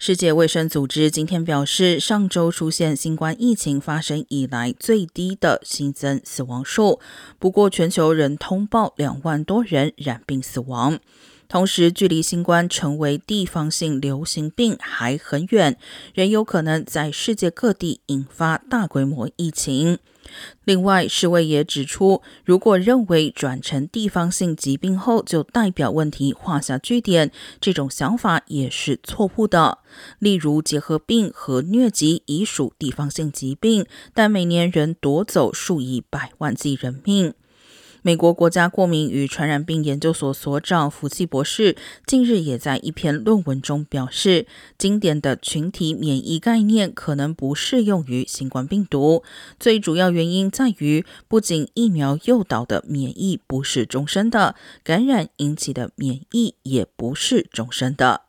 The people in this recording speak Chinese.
世界卫生组织今天表示，上周出现新冠疫情发生以来最低的新增死亡数。不过，全球仍通报两万多人染病死亡。同时，距离新冠成为地方性流行病还很远，仍有可能在世界各地引发大规模疫情。另外，世卫也指出，如果认为转成地方性疾病后就代表问题画下句点，这种想法也是错误的。例如，结核病和疟疾已属地方性疾病，但每年仍夺走数以百万计人命。美国国家过敏与传染病研究所所长福奇博士近日也在一篇论文中表示，经典的群体免疫概念可能不适用于新冠病毒。最主要原因在于，不仅疫苗诱导的免疫不是终身的，感染引起的免疫也不是终身的。